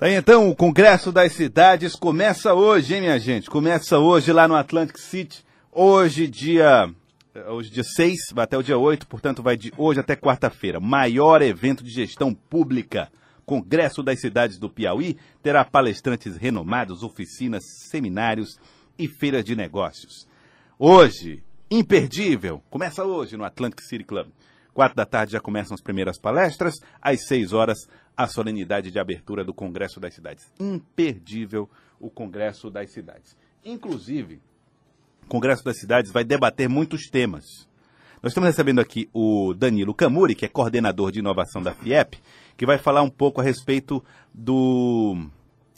Tá aí, então, o Congresso das Cidades começa hoje, hein, minha gente? Começa hoje lá no Atlantic City. Hoje, dia. Hoje, dia 6, vai até o dia 8, portanto, vai de hoje até quarta-feira. Maior evento de gestão pública. Congresso das Cidades do Piauí terá palestrantes renomados, oficinas, seminários e feiras de negócios. Hoje, imperdível, começa hoje no Atlantic City Club. Quatro da tarde já começam as primeiras palestras, às seis horas a solenidade de abertura do Congresso das Cidades. Imperdível o Congresso das Cidades. Inclusive, o Congresso das Cidades vai debater muitos temas. Nós estamos recebendo aqui o Danilo Camuri, que é coordenador de inovação da FIEP, que vai falar um pouco a respeito do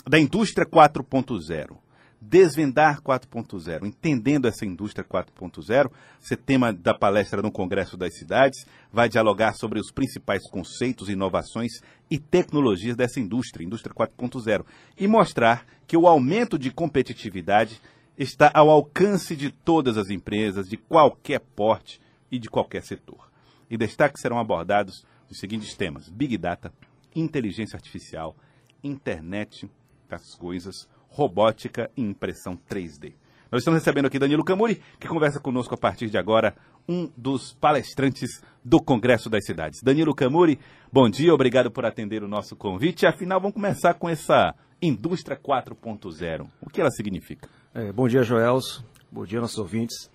da indústria 4.0. Desvendar 4.0, entendendo essa indústria 4.0. Esse tema da palestra no Congresso das Cidades vai dialogar sobre os principais conceitos, inovações e tecnologias dessa indústria, indústria 4.0, e mostrar que o aumento de competitividade está ao alcance de todas as empresas, de qualquer porte e de qualquer setor. E destaques serão abordados os seguintes temas: Big Data, inteligência artificial, internet das coisas, robótica e impressão 3D. Nós estamos recebendo aqui Danilo Camuri, que conversa conosco a partir de agora, um dos palestrantes do Congresso das Cidades. Danilo Camuri, bom dia, obrigado por atender o nosso convite. Afinal, vamos começar com essa indústria 4.0. O que ela significa? É, bom dia, Joels. Bom dia, nossos ouvintes.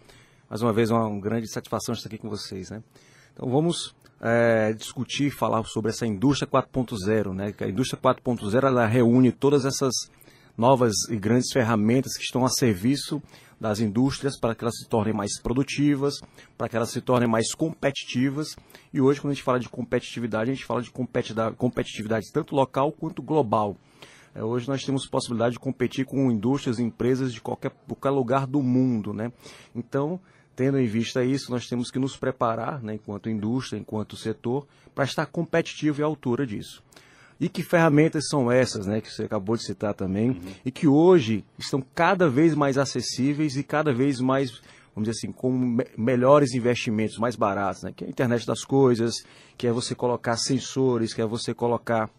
Mais uma vez, uma, uma grande satisfação estar aqui com vocês. Né? Então, vamos é, discutir, falar sobre essa indústria 4.0. Né? Que a indústria 4.0 ela reúne todas essas novas e grandes ferramentas que estão a serviço das indústrias para que elas se tornem mais produtivas, para que elas se tornem mais competitivas. E hoje, quando a gente fala de competitividade, a gente fala de competitividade tanto local quanto global. É, hoje nós temos possibilidade de competir com indústrias e empresas de qualquer, qualquer lugar do mundo. Né? Então, tendo em vista isso, nós temos que nos preparar, né, enquanto indústria, enquanto setor, para estar competitivo e à altura disso. E que ferramentas são essas, né, que você acabou de citar também, uhum. e que hoje estão cada vez mais acessíveis e cada vez mais, vamos dizer assim, com me melhores investimentos, mais baratos, né, que é a internet das coisas, que é você colocar sensores, que é você colocar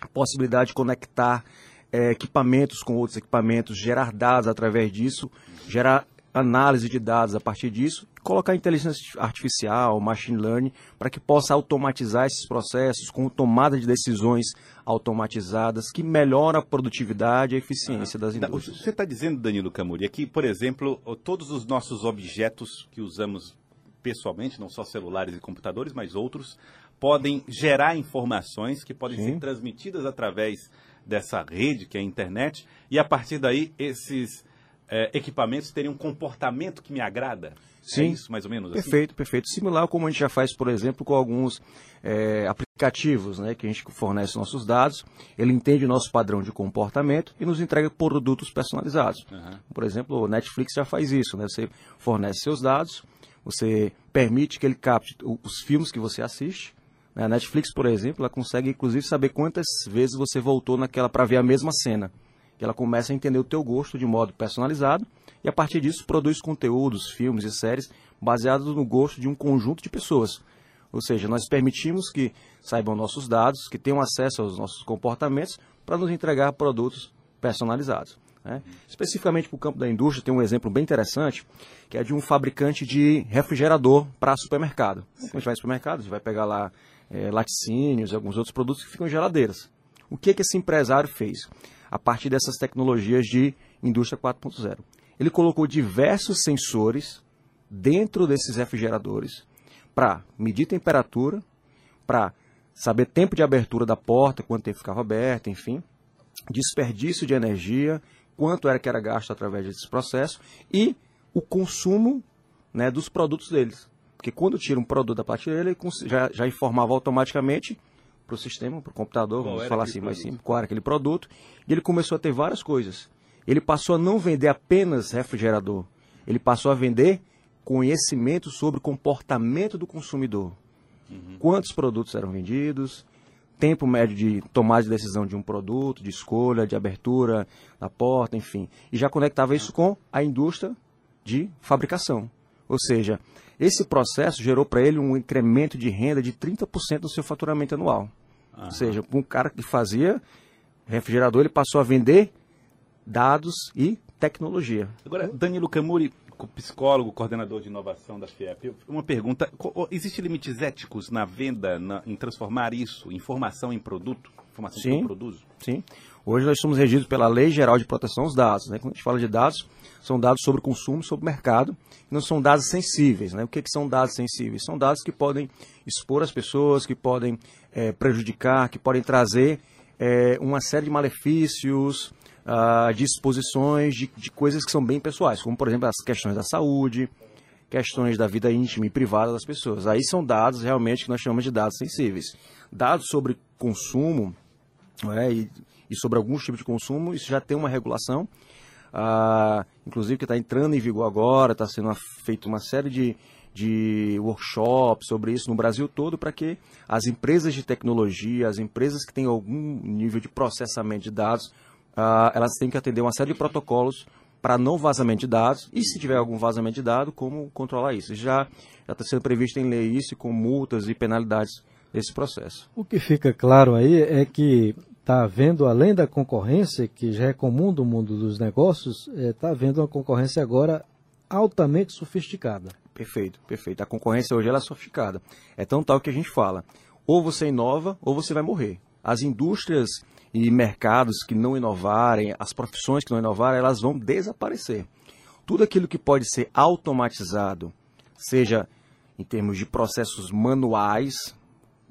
a possibilidade de conectar é, equipamentos com outros equipamentos, gerar dados através disso, gerar análise de dados a partir disso, colocar inteligência artificial, machine learning, para que possa automatizar esses processos com tomada de decisões automatizadas que melhora a produtividade e a eficiência das indústrias. Você está dizendo, Danilo Camuri, é que, por exemplo, todos os nossos objetos que usamos pessoalmente, não só celulares e computadores, mas outros, podem gerar informações que podem Sim. ser transmitidas através dessa rede que é a internet, e a partir daí esses é, equipamentos terem um comportamento que me agrada? É Sim. É isso, mais ou menos? Assim? Perfeito, assim? perfeito. Similar como a gente já faz, por exemplo, com alguns é, aplicativos né, que a gente fornece nossos dados, ele entende o nosso padrão de comportamento e nos entrega produtos personalizados. Uhum. Por exemplo, o Netflix já faz isso, né? Você fornece seus dados, você permite que ele capte os filmes que você assiste. Né? A Netflix, por exemplo, ela consegue inclusive saber quantas vezes você voltou naquela para ver a mesma cena que ela começa a entender o teu gosto de modo personalizado e a partir disso produz conteúdos, filmes e séries baseados no gosto de um conjunto de pessoas. Ou seja, nós permitimos que saibam nossos dados, que tenham acesso aos nossos comportamentos para nos entregar produtos personalizados. Né? Especificamente para o campo da indústria, tem um exemplo bem interessante, que é de um fabricante de refrigerador para supermercado. Quando a gente vai no supermercado, a gente vai pegar lá é, laticínios e alguns outros produtos que ficam em geladeiras. O que, que esse empresário fez? A partir dessas tecnologias de indústria 4.0. Ele colocou diversos sensores dentro desses refrigeradores para medir temperatura, para saber tempo de abertura da porta, quanto tempo ficava aberta, enfim, desperdício de energia, quanto era que era gasto através desses processos e o consumo né, dos produtos deles. Porque quando tira um produto da prateleira, ele já, já informava automaticamente para o sistema, para o computador, qual vamos falar assim mais simples, qual era aquele produto, e ele começou a ter várias coisas. Ele passou a não vender apenas refrigerador, ele passou a vender conhecimento sobre o comportamento do consumidor. Uhum. Quantos produtos eram vendidos, tempo médio de tomar de decisão de um produto, de escolha, de abertura da porta, enfim. E já conectava isso com a indústria de fabricação. Ou seja, esse processo gerou para ele um incremento de renda de 30% do seu faturamento anual. Ou seja, um cara que fazia refrigerador ele passou a vender dados e tecnologia. Agora, Danilo Camuri, psicólogo, coordenador de inovação da FIEP, uma pergunta: existe limites éticos na venda, na, em transformar isso, informação em produto? Informação sim, que eu produzo? Sim. Hoje nós somos regidos pela Lei Geral de Proteção aos Dados. Né? Quando a gente fala de dados, são dados sobre consumo, sobre mercado, não são dados sensíveis. Né? O que, que são dados sensíveis? São dados que podem expor as pessoas, que podem é, prejudicar, que podem trazer é, uma série de malefícios, uh, de exposições, de, de coisas que são bem pessoais, como por exemplo as questões da saúde, questões da vida íntima e privada das pessoas. Aí são dados realmente que nós chamamos de dados sensíveis. Dados sobre consumo é, e, e, sobre alguns tipos de consumo, isso já tem uma regulação, uh, inclusive que está entrando em vigor agora, está sendo feita uma série de, de workshops sobre isso no Brasil todo para que as empresas de tecnologia, as empresas que têm algum nível de processamento de dados, uh, elas têm que atender uma série de protocolos para não vazamento de dados e se tiver algum vazamento de dados, como controlar isso. Já está sendo previsto em lei isso com multas e penalidades desse processo. O que fica claro aí é que está havendo, além da concorrência, que já é comum do mundo dos negócios, está é, tá havendo uma concorrência agora altamente sofisticada. Perfeito, perfeito. A concorrência hoje ela é sofisticada. É tão tal que a gente fala, ou você inova ou você vai morrer. As indústrias e mercados que não inovarem, as profissões que não inovarem, elas vão desaparecer. Tudo aquilo que pode ser automatizado, seja em termos de processos manuais,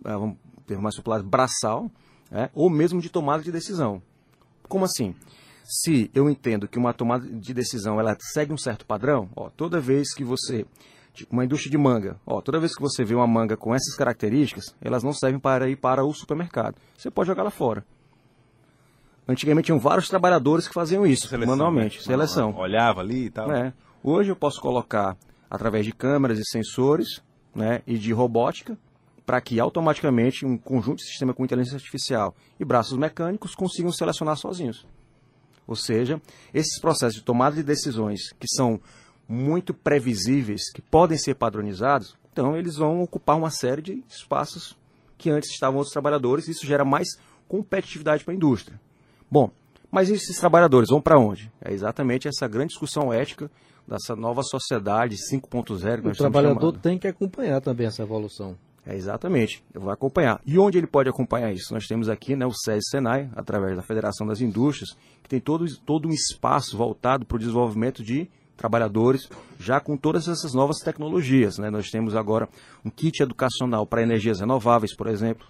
eh, vamos ter mais popular, braçal, é, ou mesmo de tomada de decisão. Como assim? Se eu entendo que uma tomada de decisão ela segue um certo padrão, ó, toda vez que você tipo uma indústria de manga. Ó, toda vez que você vê uma manga com essas características, elas não servem para ir para o supermercado. Você pode jogá-la fora. Antigamente tinham vários trabalhadores que faziam isso, seleção, manualmente, né? seleção. Olhava ali e tal. É. Hoje eu posso colocar através de câmeras e sensores né, e de robótica para que automaticamente um conjunto de sistema com inteligência artificial e braços mecânicos consigam selecionar sozinhos. Ou seja, esses processos de tomada de decisões que são muito previsíveis, que podem ser padronizados, então eles vão ocupar uma série de espaços que antes estavam outros trabalhadores, e isso gera mais competitividade para a indústria. Bom, mas esses trabalhadores vão para onde? É exatamente essa grande discussão ética dessa nova sociedade 5.0 O trabalhador tem que acompanhar também essa evolução. É exatamente, eu vou acompanhar. E onde ele pode acompanhar isso? Nós temos aqui né, o SES Senai, através da Federação das Indústrias, que tem todo, todo um espaço voltado para o desenvolvimento de trabalhadores, já com todas essas novas tecnologias. Né? Nós temos agora um kit educacional para energias renováveis, por exemplo,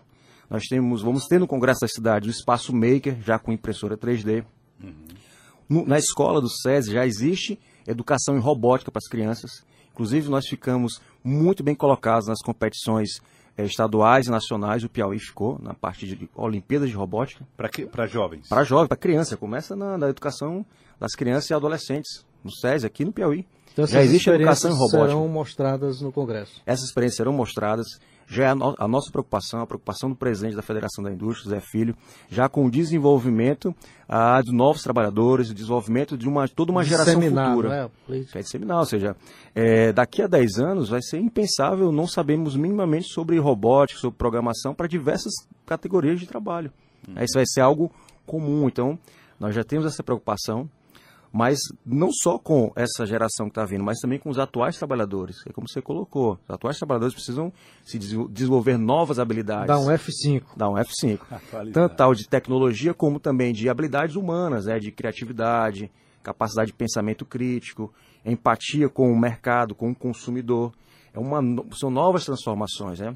nós temos, vamos ter no Congresso da Cidade o Espaço Maker, já com impressora 3D. Uhum. na escola do SESI já existe educação em robótica para as crianças. Inclusive, nós ficamos muito bem colocados nas competições é, estaduais e nacionais. O Piauí ficou na parte de Olimpíadas de Robótica. Para jovens? Para jovens, para criança. Começa na, na, educação das crianças e adolescentes, no SESI, aqui no Piauí. Então, já existe educação em robótica. serão mostradas no Congresso. Essas experiências serão mostradas já é a, no, a, nossa preocupação, a preocupação do presidente da Federação da Indústria, Zé Filho, já com o desenvolvimento ah, de novos trabalhadores, o desenvolvimento de uma, toda uma geração futura. É, é disseminar, ou seja, é, daqui a 10 anos vai ser impensável não sabermos minimamente sobre robótica, sobre programação para diversas categorias de trabalho. Hum. Isso vai ser algo comum, então nós já temos essa preocupação, mas não só com essa geração que está vindo, mas também com os atuais trabalhadores. É como você colocou, os atuais trabalhadores precisam se desenvolver novas habilidades. Dá um F5. Dá um F5. Tanto tal de tecnologia como também de habilidades humanas, né, de criatividade, capacidade de pensamento crítico, empatia com o mercado, com o consumidor. É uma, são novas transformações, né?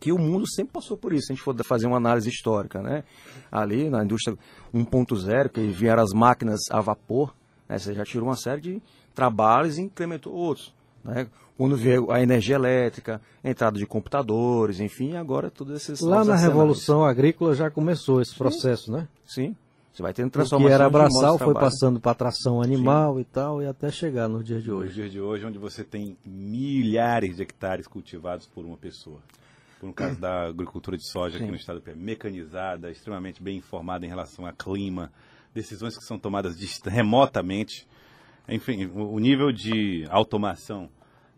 Que o mundo sempre passou por isso, se a gente for fazer uma análise histórica, né? Ali na indústria 1.0, que vieram as máquinas a vapor, né? você já tirou uma série de trabalhos e incrementou outros. Né? Quando veio a energia elétrica, a entrada de computadores, enfim, agora todos esses... Lá na Revolução Agrícola já começou esse processo, Sim. né? Sim, você vai tendo transformação. que era braçal, foi passando para tração animal Sim. e tal, e até chegar no dia de hoje. No dia de hoje, onde você tem milhares de hectares cultivados por uma pessoa no caso da agricultura de soja Sim. aqui no estado do Piauí, mecanizada, extremamente bem informada em relação a clima, decisões que são tomadas remotamente. Enfim, o, o nível de automação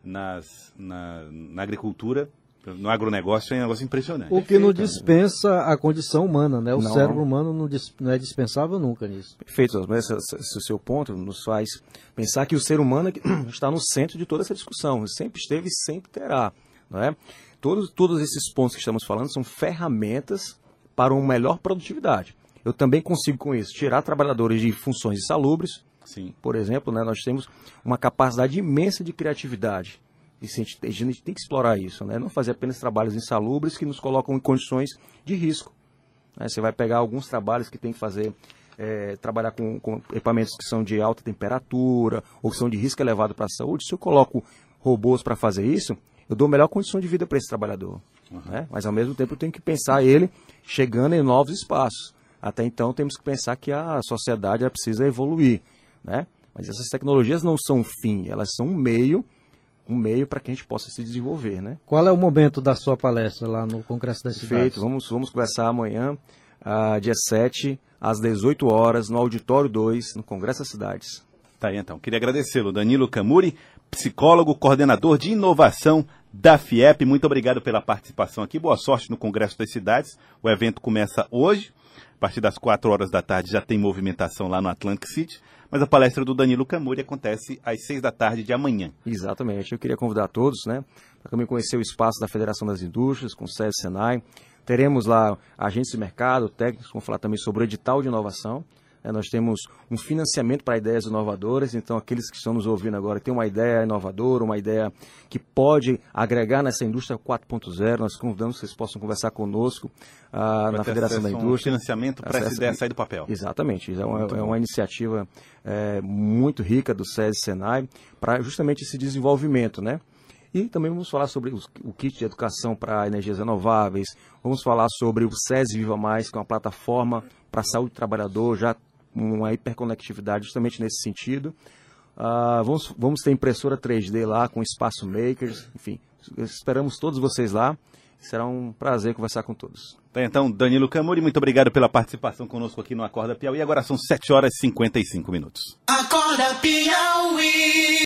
nas, na, na, agricultura No agronegócio é um negócio impressionante. O que não dispensa a condição humana, né? O Não. cérebro humano não, dis- não é dispensável nunca nisso. Perfeito, mas esse, esse seu ponto nos faz pensar que o ser humano é que está no centro de toda essa discussão. Sempre esteve e sempre terá. Não é? Todos, todos esses pontos que estamos falando são ferramentas para uma melhor produtividade. Eu também consigo, com isso, tirar trabalhadores de funções insalubres. Sim. Por exemplo, né, nós temos uma capacidade imensa de criatividade. E a gente, a gente tem que explorar isso, né? não fazer apenas trabalhos insalubres que nos colocam em condições de risco. né? Você vai pegar alguns trabalhos que tem que fazer, é, trabalhar com, com equipamentos que são de alta temperatura ou que são de risco elevado para a saúde. Se eu coloco robôs para fazer isso, eu dou melhor condição de vida para esse trabalhador. né? Mas ao mesmo tempo eu tenho que pensar ele chegando em novos espaços. Até então temos que pensar que a sociedade precisa evoluir. Né? Mas essas tecnologias não são um fim, elas são um meio, um meio para que a gente possa se desenvolver. Né? Qual é o momento da sua palestra lá no Congresso das Cidades? Perfeito, vamos, vamos conversar amanhã, ah, dia 7, às 18 horas, no Auditório 2, no Congresso das Cidades. Tá aí então. Queria agradecê-lo, Danilo Camuri, psicólogo, coordenador de inovação da FIEP. Muito obrigado pela participação aqui. Boa sorte no Congresso das Cidades. O evento começa hoje. A partir das 4 horas da tarde já tem movimentação lá no Atlantic City. Mas a palestra do Danilo Camuri acontece às 6 da tarde de amanhã. Exatamente. Eu queria convidar todos, né, para também conhecer o espaço da Federação das Indústrias, com sede Senai. Teremos lá agentes de mercado, técnicos, vamos falar também sobre o edital de inovação. É, nós temos um financiamento para ideias inovadoras, então aqueles que estão nos ouvindo agora têm uma ideia inovadora, uma ideia que pode agregar nessa indústria 4.0, nós convidamos que vocês possam conversar conosco ah, na Federação da acesso a um Indústria. financiamento para essa ideia sair do papel. Exatamente, é uma, é uma iniciativa é, muito rica do SESI Senai para justamente esse desenvolvimento, né? E também vamos falar sobre o kit de educação para energias renováveis, vamos falar sobre o SESI Viva Mais, que é uma plataforma para a saúde do trabalhador, já uma hiperconectividade justamente nesse sentido. Ah, vamos, vamos ter impressora 3D lá com espaço makers, enfim, esperamos todos vocês lá. Será um prazer conversar com todos. Tá, então, Danilo Camuri, muito obrigado pela participação conosco aqui no Acorda Piauí. Agora são 7 horas e 55 minutos. Acorda Piauí.